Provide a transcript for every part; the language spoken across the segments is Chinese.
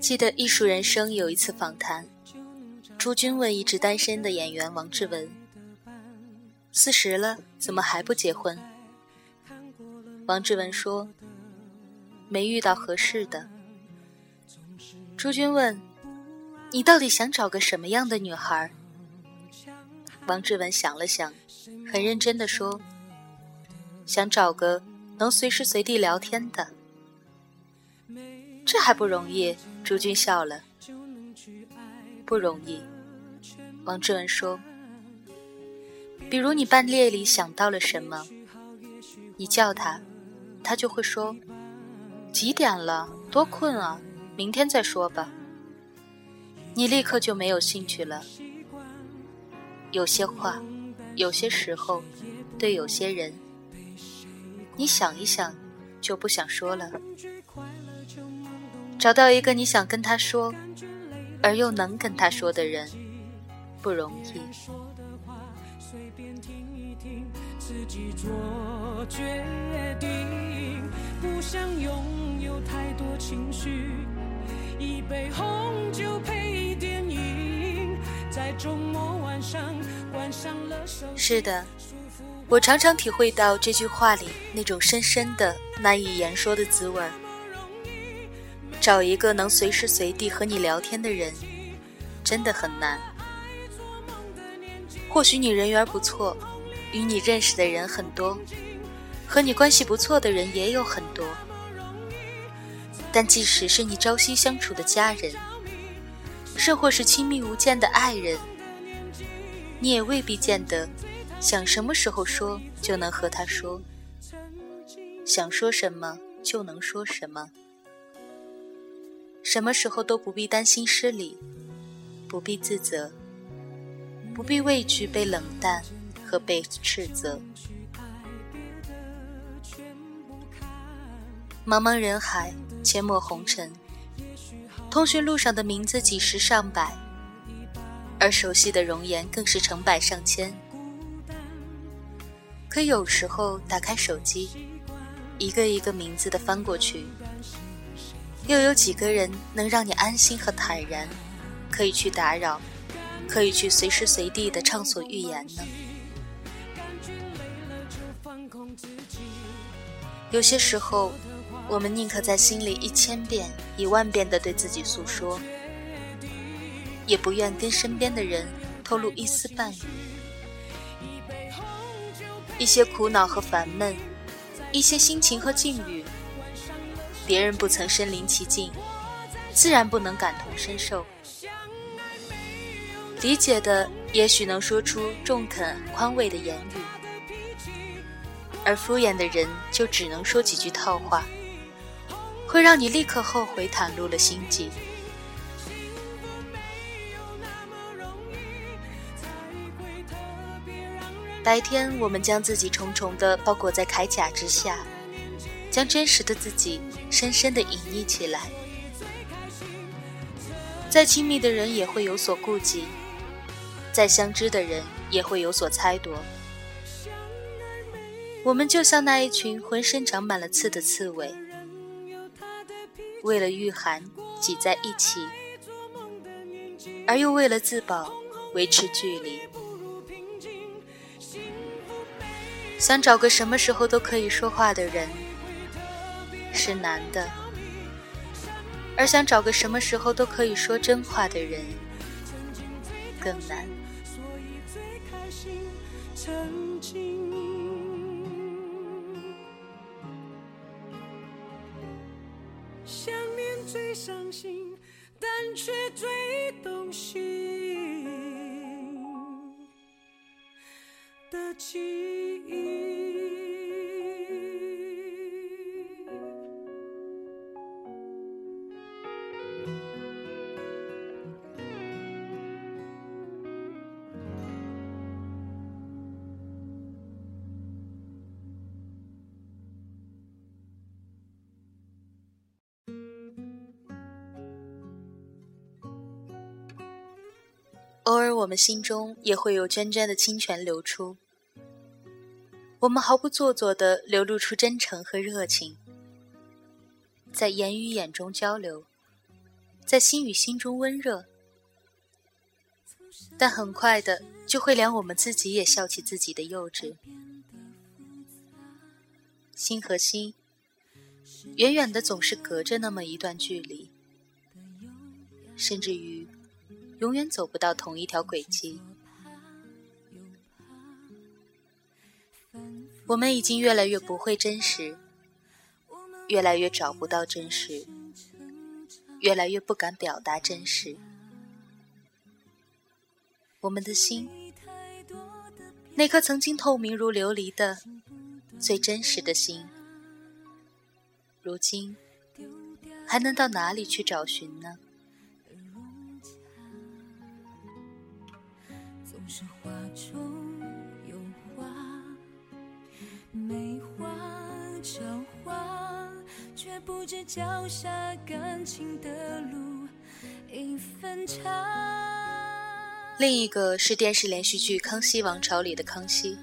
记得《艺术人生》有一次访谈，朱军问一直单身的演员王志文：“四十了，怎么还不结婚？”王志文说：“没遇到合适的。”朱军问：“你到底想找个什么样的女孩？”王志文想了想，很认真的说：“想找个能随时随地聊天的。”这还不容易？朱军笑了。不容易。王志文说：“比如你半夜里想到了什么，你叫他。”他就会说：“几点了？多困啊！明天再说吧。”你立刻就没有兴趣了。有些话，有些时候，对有些人，你想一想，就不想说了。找到一个你想跟他说，而又能跟他说的人，不容易。不想拥有太多情绪，一杯红酒配电影，在周末晚上关上了手是的，我常常体会到这句话里那种深深的、难以言说的滋味儿。找一个能随时随地和你聊天的人，真的很难。或许你人缘不错，与你认识的人很多。和你关系不错的人也有很多，但即使是你朝夕相处的家人，甚或是亲密无间的爱人，你也未必见得想什么时候说就能和他说，想说什么就能说什么，什么时候都不必担心失礼，不必自责，不必畏惧被冷淡和被斥责。茫茫人海，阡陌红尘，通讯录上的名字几十上百，而熟悉的容颜更是成百上千。可有时候打开手机，一个一个名字的翻过去，又有几个人能让你安心和坦然，可以去打扰，可以去随时随地的畅所欲言呢？有些时候。我们宁可在心里一千遍、一万遍地对自己诉说，也不愿跟身边的人透露一丝半语。一些苦恼和烦闷，一些心情和境遇，别人不曾身临其境，自然不能感同身受。理解的，也许能说出中肯宽慰的言语，而敷衍的人，就只能说几句套话。会让你立刻后悔袒露了心迹。白天，我们将自己重重的包裹在铠甲之下，将真实的自己深深的隐匿起来。再亲密的人也会有所顾忌，再相知的人也会有所猜度。我们就像那一群浑身长满了刺的刺猬。为了御寒挤在一起，而又为了自保维持距离。想找个什么时候都可以说话的人是难的，而想找个什么时候都可以说真话的人更难。想念最伤心，但却最动心偶尔，我们心中也会有涓涓的清泉流出。我们毫不做作地流露出真诚和热情，在言语眼中交流，在心与心中温热，但很快的就会连我们自己也笑起自己的幼稚。心和心，远远的总是隔着那么一段距离，甚至于永远走不到同一条轨迹。我们已经越来越不会真实，越来越找不到真实，越来越不敢表达真实。我们的心，那颗曾经透明如琉璃的最真实的心，如今还能到哪里去找寻呢？不知脚下感情的路已分叉。另一个是电视连续剧《康熙王朝》里的康熙，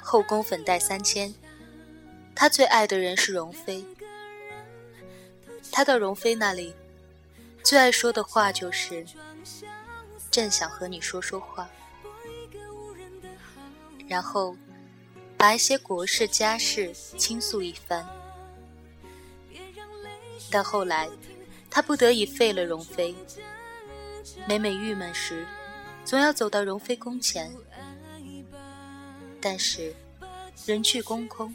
后宫粉黛三千，他最爱的人是容妃。他到容妃那里，最爱说的话就是：“朕想和你说说话。”然后把一些国事家事倾诉一番。但后来，他不得已废了容妃。每每郁闷时，总要走到容妃宫前。但是，人去宫空，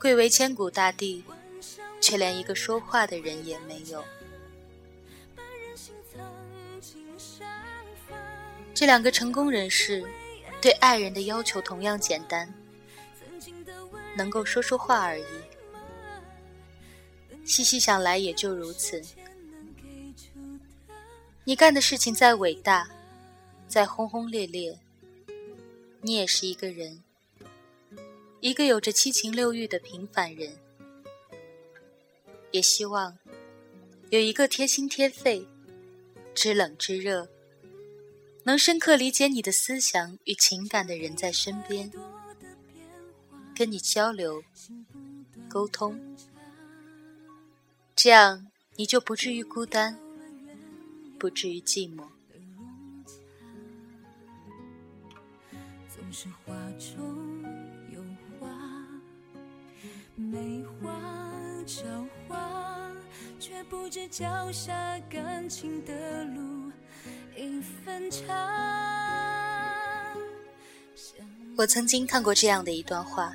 贵为千古大帝，却连一个说话的人也没有。这两个成功人士，对爱人的要求同样简单，能够说说话而已。细细想来，也就如此。你干的事情再伟大，再轰轰烈烈，你也是一个人，一个有着七情六欲的平凡人。也希望有一个贴心贴肺、知冷知热、能深刻理解你的思想与情感的人在身边，跟你交流、沟通。这样，你就不至于孤单，不至于寂寞。我曾经看过这样的一段话：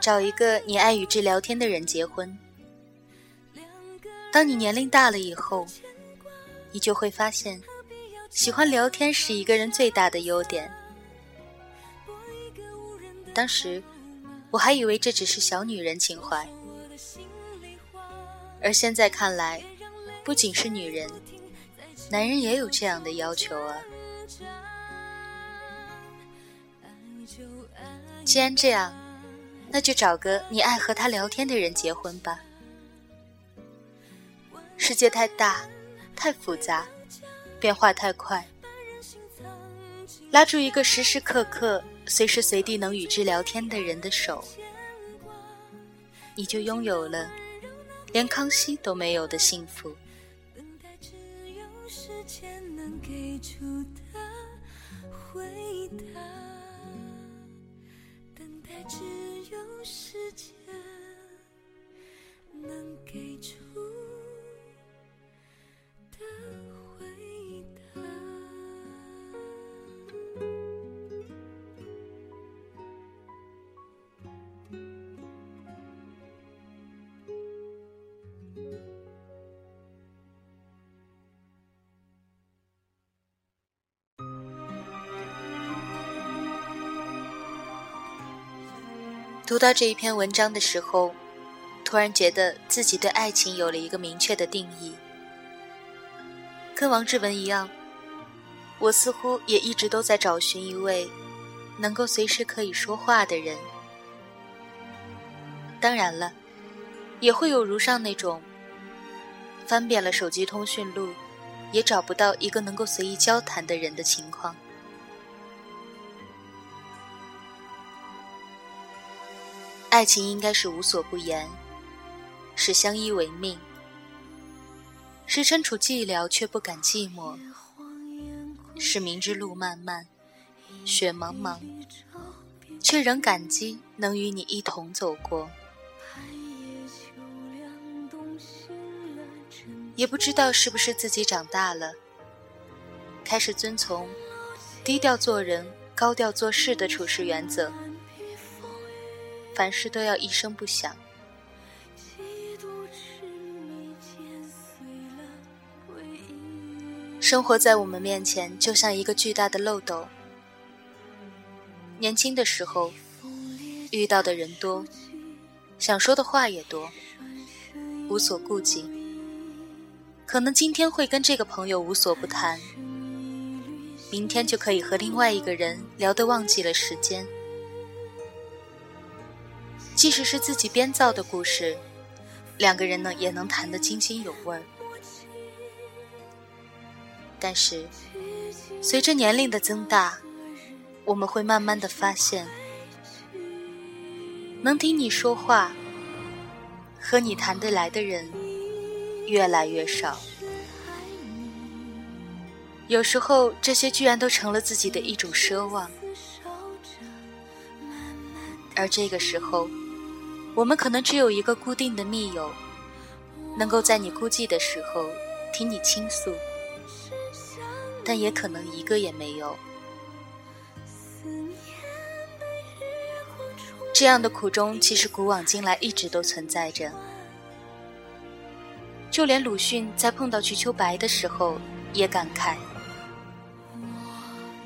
找一个你爱与之聊天的人结婚。当你年龄大了以后，你就会发现，喜欢聊天是一个人最大的优点。当时我还以为这只是小女人情怀，而现在看来，不仅是女人，男人也有这样的要求啊。既然这样，那就找个你爱和他聊天的人结婚吧。世界太大，太复杂，变化太快。拉住一个时时刻刻、随时随地能与之聊天的人的手，你就拥有了连康熙都没有的幸福。前能给出的回答等待只有时间能给出读到这一篇文章的时候，突然觉得自己对爱情有了一个明确的定义。跟王志文一样，我似乎也一直都在找寻一位能够随时可以说话的人。当然了，也会有如上那种翻遍了手机通讯录，也找不到一个能够随意交谈的人的情况。爱情应该是无所不言，是相依为命，是身处寂寥却不敢寂寞，是明知路漫漫，雪茫茫，却仍感激能与你一同走过。也不知道是不是自己长大了，开始遵从低调做人、高调做事的处事原则，凡事都要一声不响。生活在我们面前，就像一个巨大的漏斗。年轻的时候，遇到的人多，想说的话也多，无所顾忌。可能今天会跟这个朋友无所不谈，明天就可以和另外一个人聊得忘记了时间。即使是自己编造的故事，两个人呢也能谈得津津有味儿。但是，随着年龄的增大，我们会慢慢的发现，能听你说话、和你谈得来的人越来越少。有时候，这些居然都成了自己的一种奢望。而这个时候，我们可能只有一个固定的密友，能够在你孤寂的时候听你倾诉。但也可能一个也没有。这样的苦衷，其实古往今来一直都存在着。就连鲁迅在碰到瞿秋白的时候，也感慨：“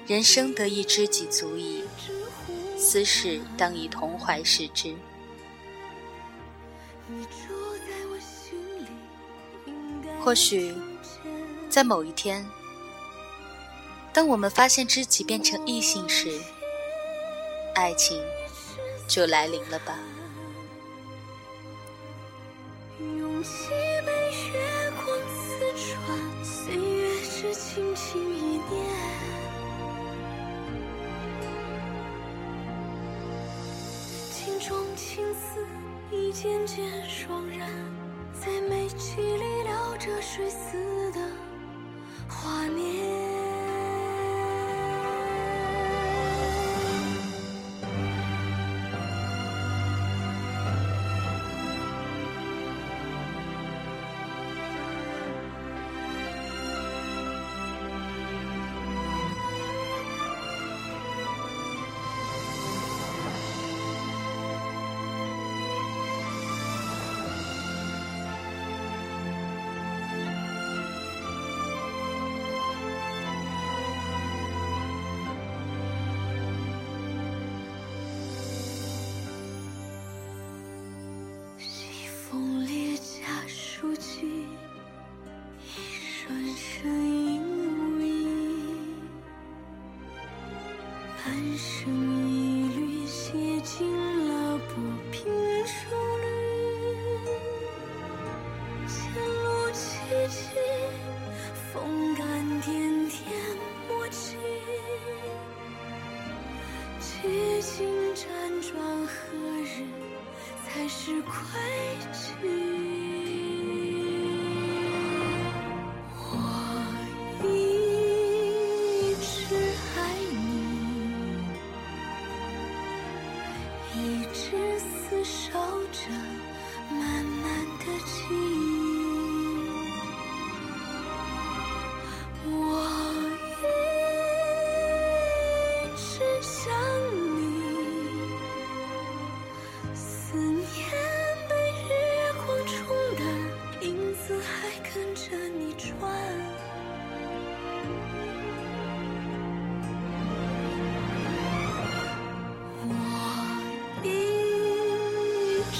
人生得一知己足矣，斯事当以同怀视之。”或许，在某一天。当我们发现知己变成异性时，爱情就来临了吧。眼见双人，在煤气里聊着水死的画面。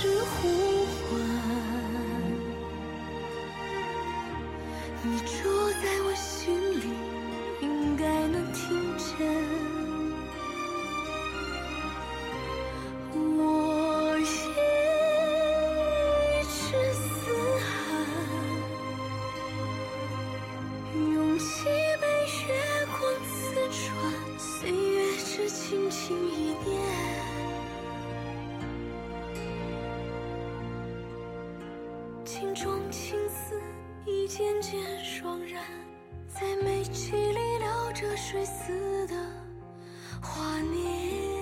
似乎心中青丝已渐渐霜染在眉脊里留着水似的华年